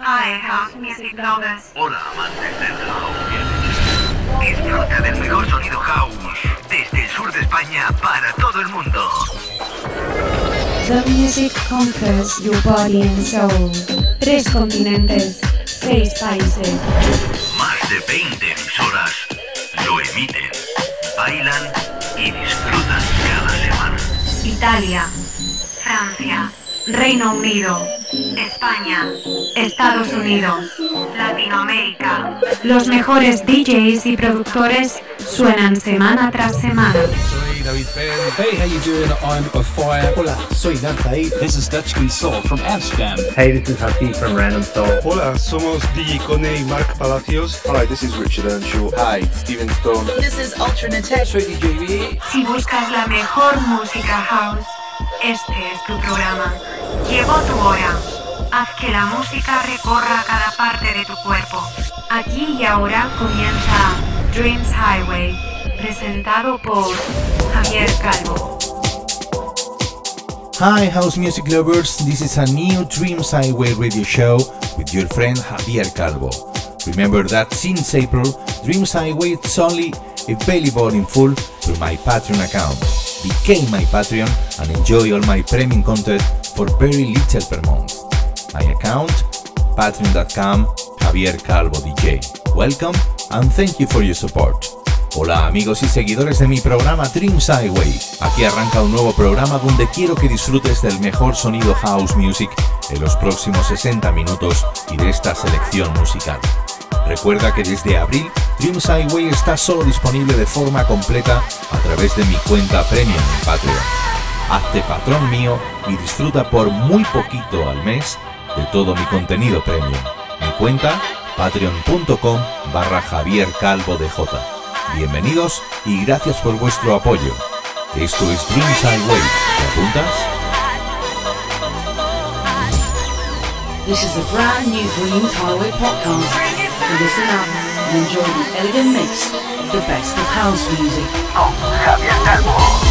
Hi, house music lovers. Hola, amantes del house. Disfruta del mejor sonido house desde el sur de España para todo el mundo. The music conquers your body and soul. Tres continentes, seis países. Más de 20 emisoras lo emiten, bailan y disfrutan cada semana. Italia, Francia, Reino Unido, España, Estados Unidos, Latinoamérica. Los mejores DJs y productores suenan semana tras semana. Soy David Penn. Hey, how you doing? I'm a fire. Hola, soy Danzaí. This is Dutchkin Soul from Amsterdam. Hey, this is Happy from Random Soul. Hola, somos DJ Cone y Mark Palacios. Hi, this is Richard Earnshaw. Hi, Steven Stone. This is Ultranate. Soy DJ B. Si buscas la mejor música house, este es tu programa. Llegó tu hora. Haz que la música recorra cada parte de tu cuerpo. Aquí y ahora comienza Dreams Highway, presentado por Javier Calvo. Hi, house music lovers. This is a new Dreams Highway radio show with your friend Javier Calvo. Remember that since April, Dreams Highway is only available in full through my Patreon account. Became my Patreon and enjoy all my premium content for very little per month. My account, patreon.com, Javier Calvo DJ. Welcome and thank you for your support. Hola amigos y seguidores de mi programa Dreams Highway. Aquí arranca un nuevo programa donde quiero que disfrutes del mejor sonido house music en los próximos 60 minutos y de esta selección musical. Recuerda que desde abril Dreams Highway está solo disponible de forma completa a través de mi cuenta premium en Patreon. Hazte patrón mío y disfruta por muy poquito al mes de todo mi contenido premium. Mi cuenta patreon.com barra Javier Calvo de J. Bienvenidos y gracias por vuestro apoyo. Esto es Dreams Highway. ¿Te apuntas? This is a brand new Dreams podcast. Listen up and enjoy the elegant mix of the best of house music. Con Javier Calvo.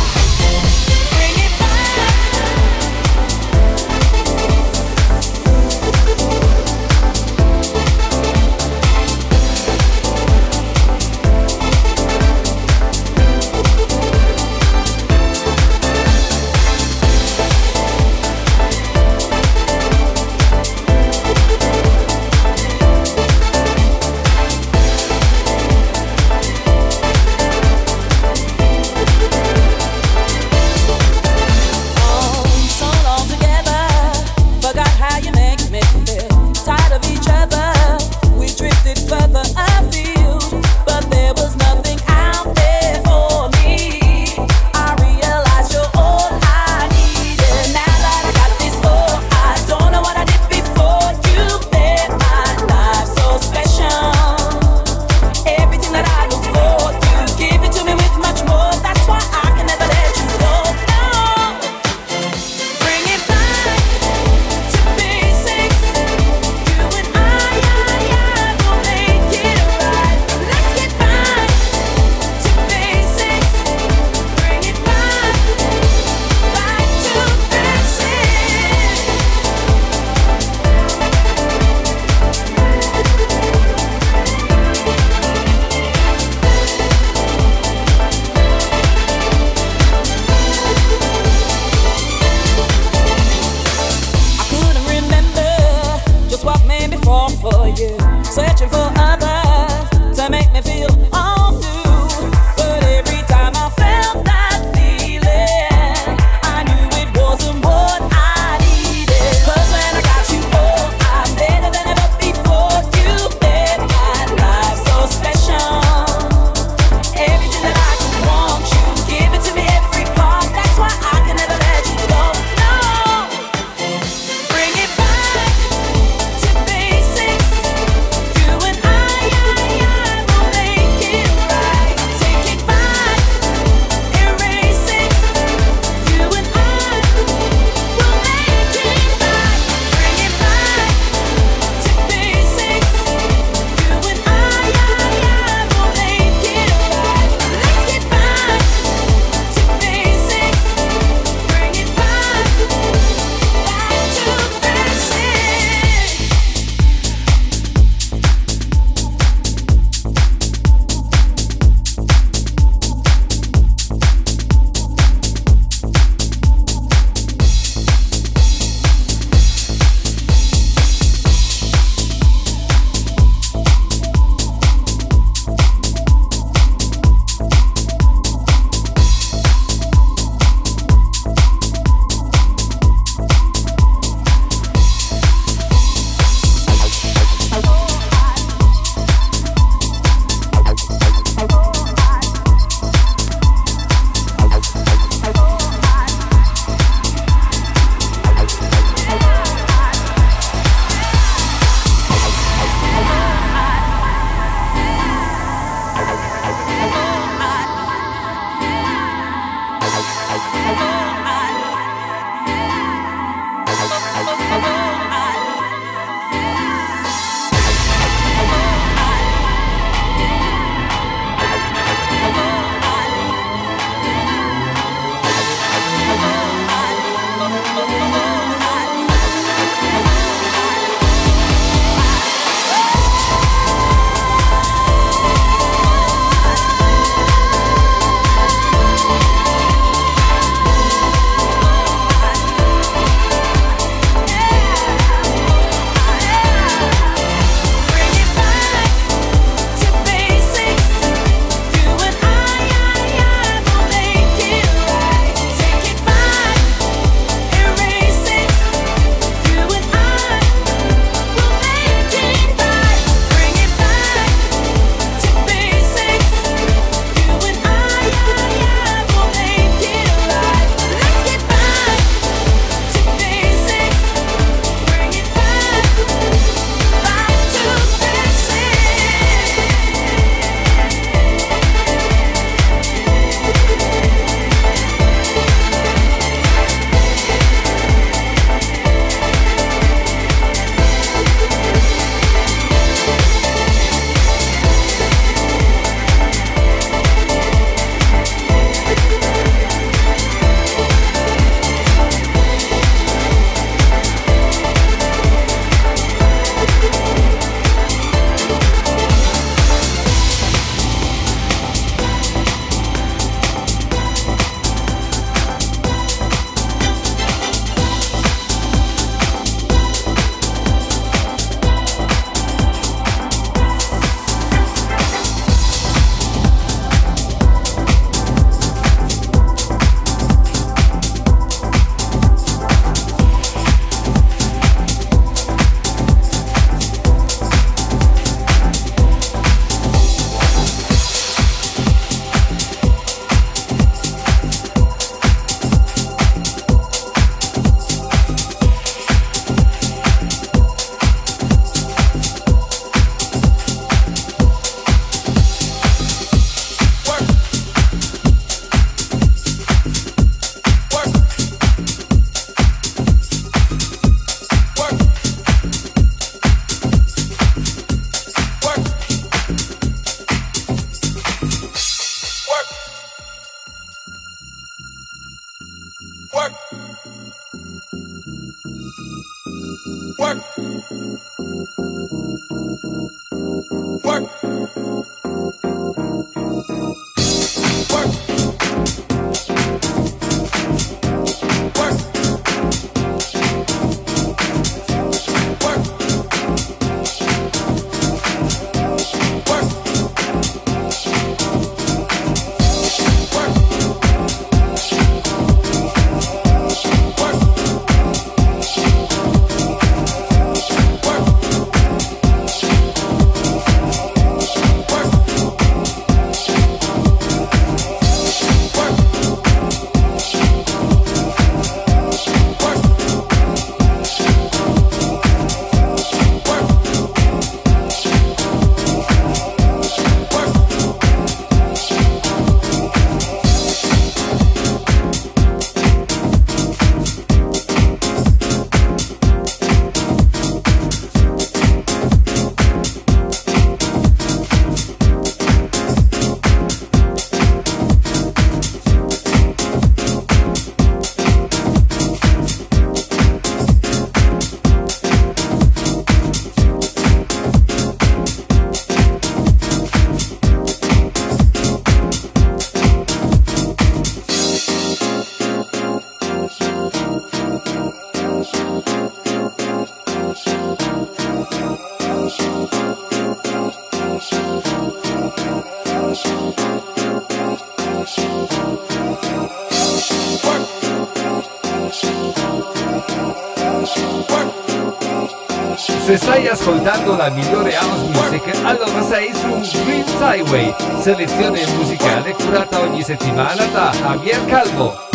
Ascoltando la migliore house music, allora sei su Green Highway, selezione musicale curata ogni settimana da Javier Calvo.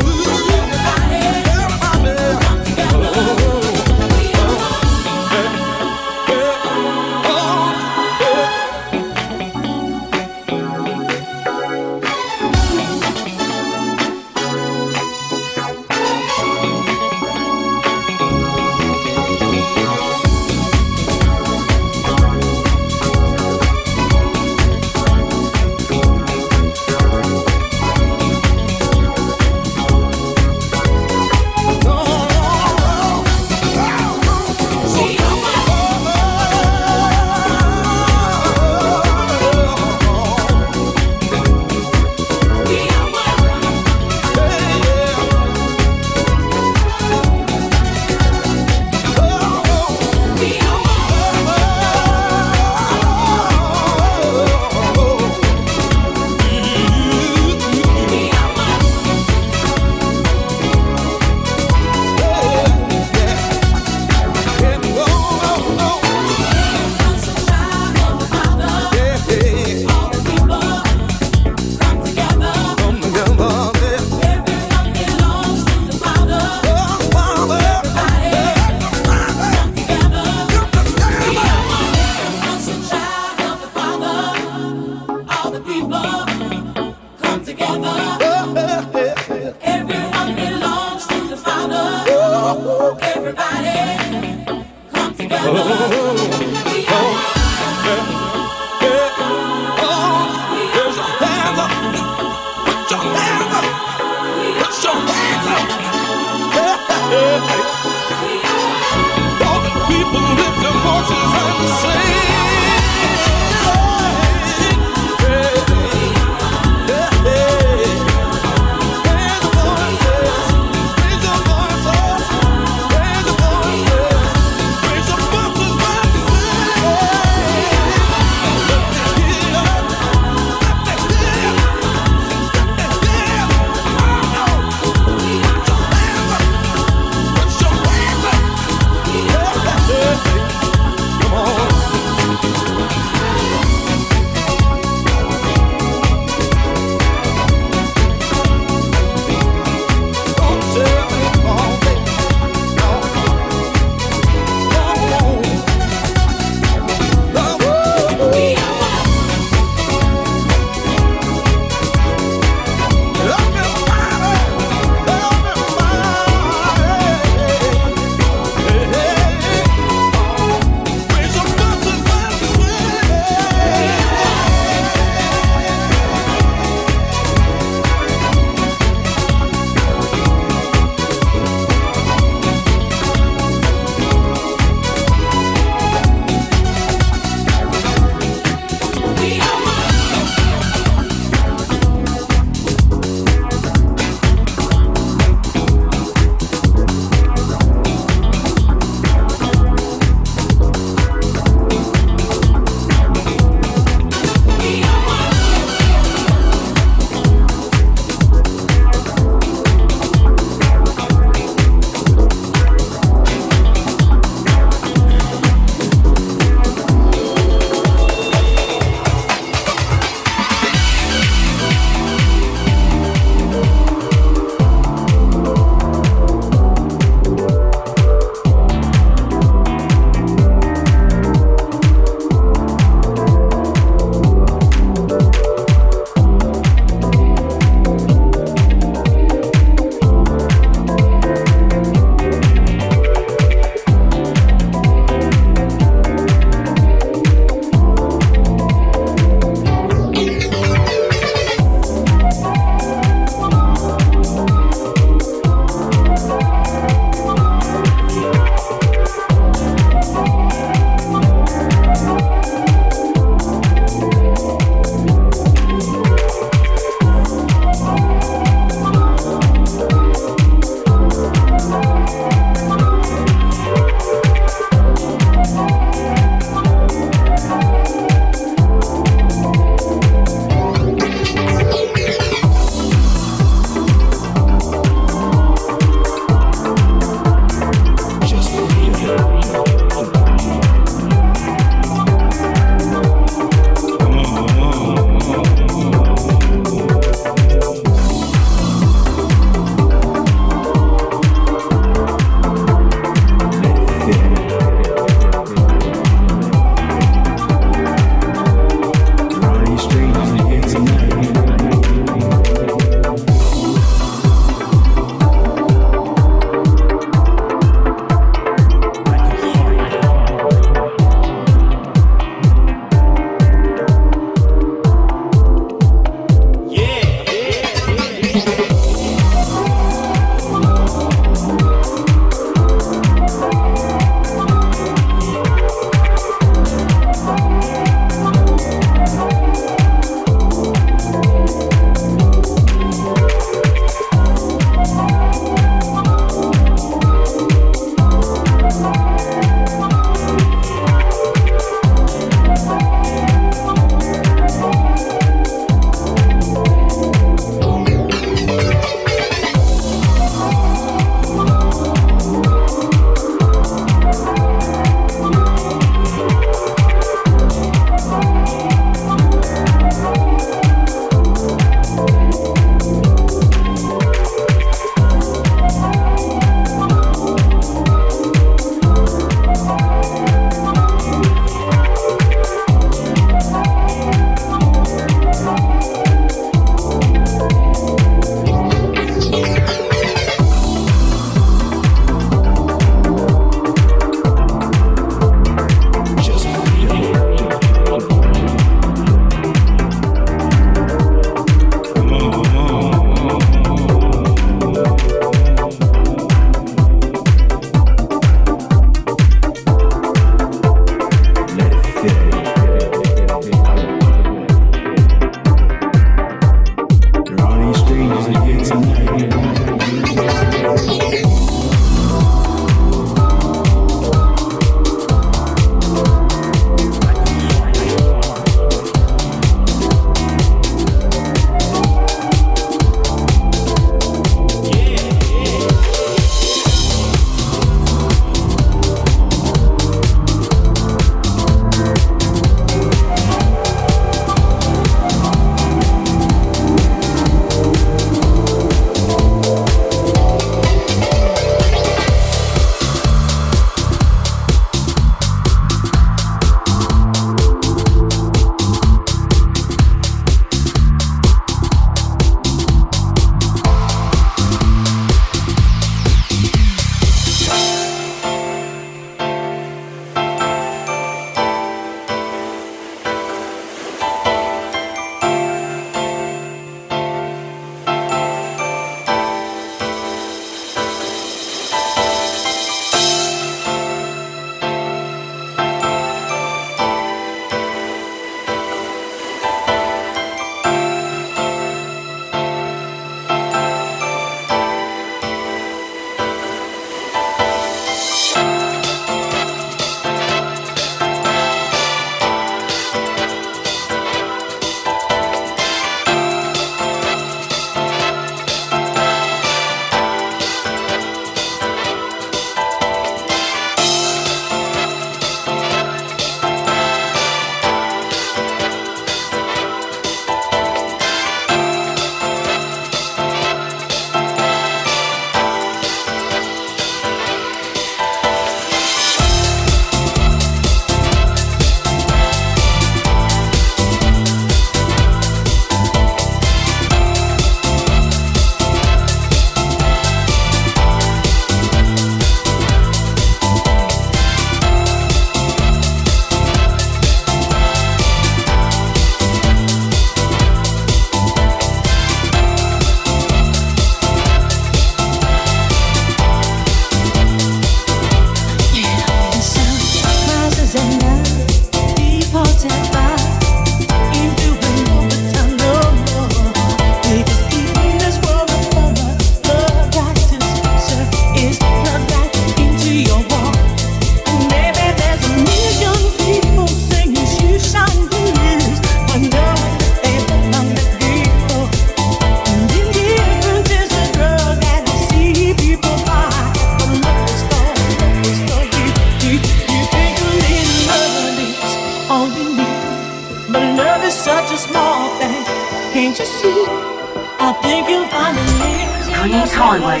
Creed Highway.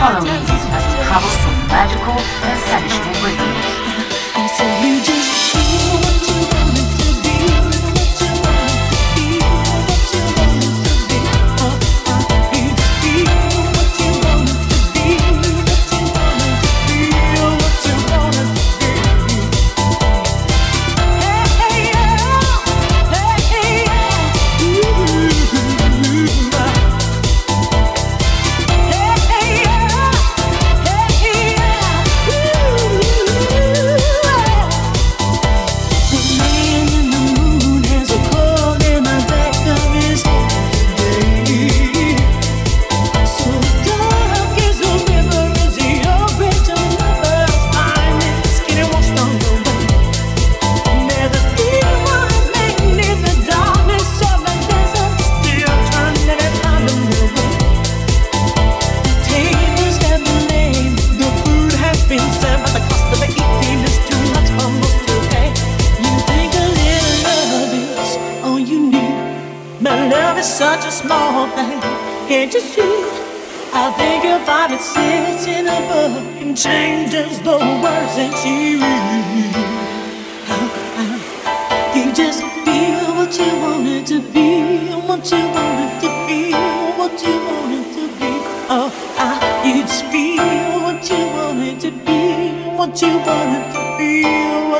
Follow me as we travel through magical and sensual rhythm.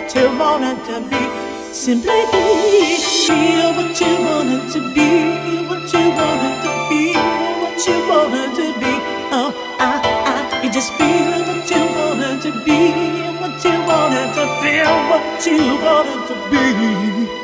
what you wanted to be. Simply be, feel what you wanted to be, what you wanted to be, what you wanted to be. Oh, I, I, you just feel what you wanted to be, what you wanted to feel, what you wanted to be.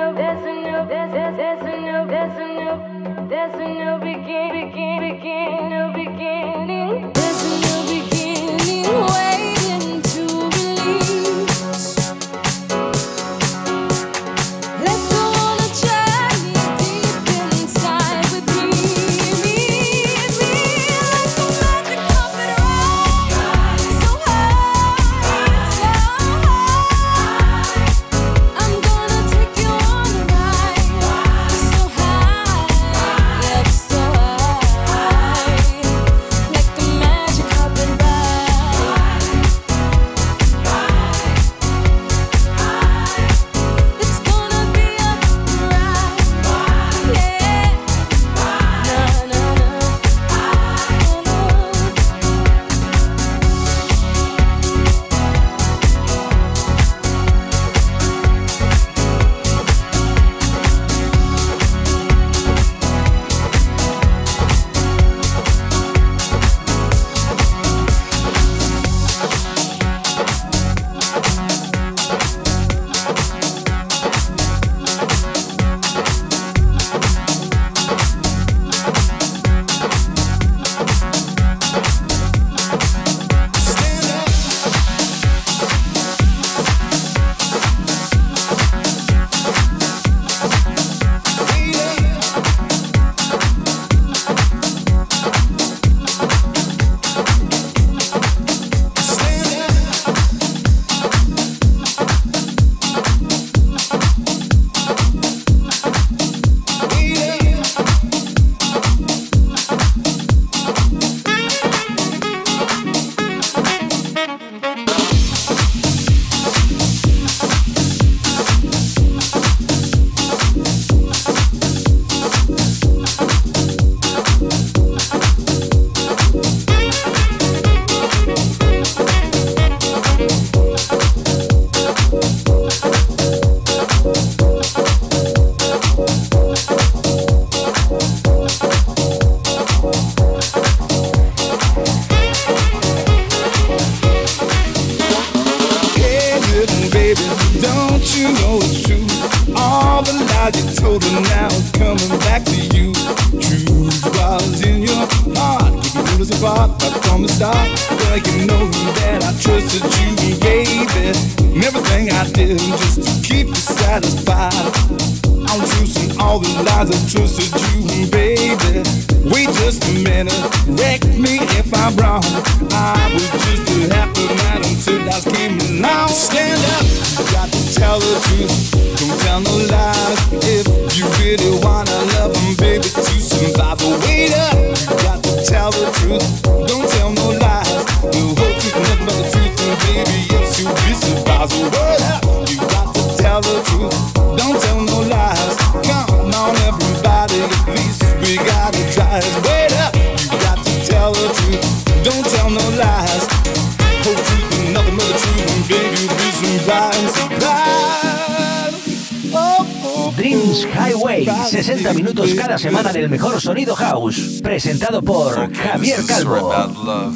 Calvo.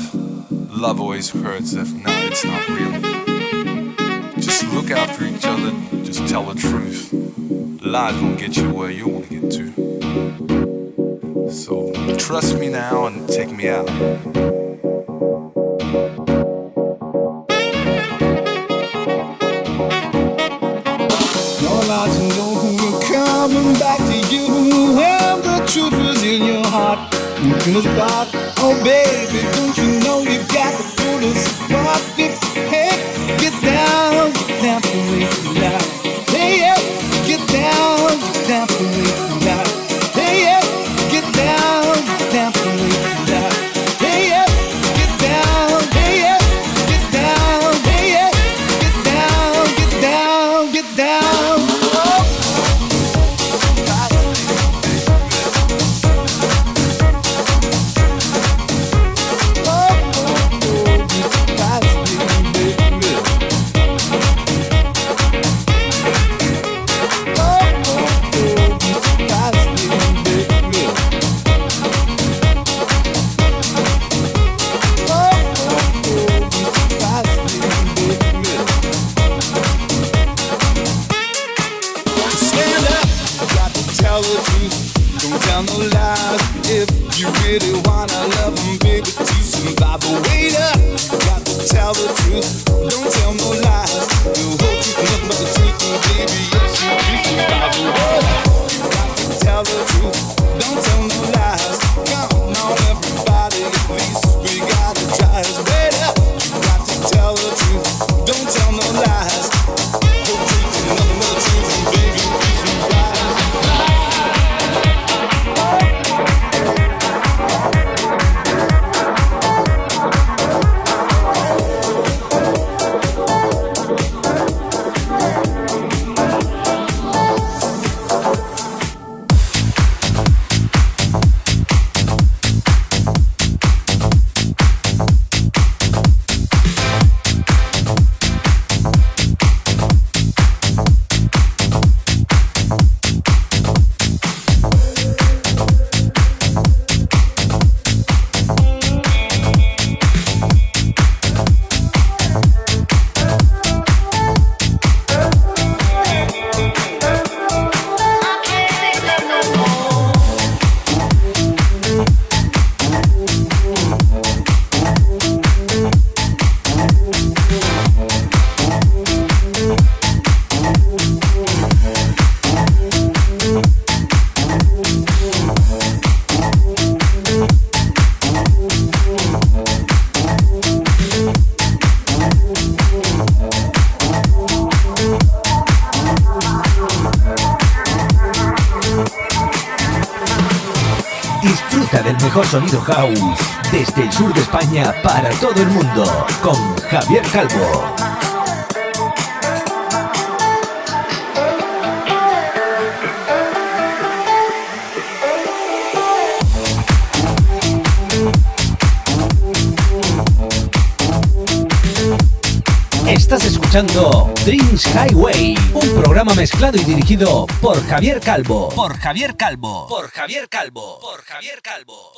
Love always hurts if not, it's not real. Just look after each other, just tell the truth. Lies won't get you where you want to get to. So trust me now and take me out. nos bate. Oh, baby, don't you sonido house desde el sur de España para todo el mundo con Javier Calvo. Estás escuchando Dreams Highway, un programa mezclado y dirigido por Javier Calvo. Por Javier Calvo. Por Javier Calvo. Por Javier Calvo.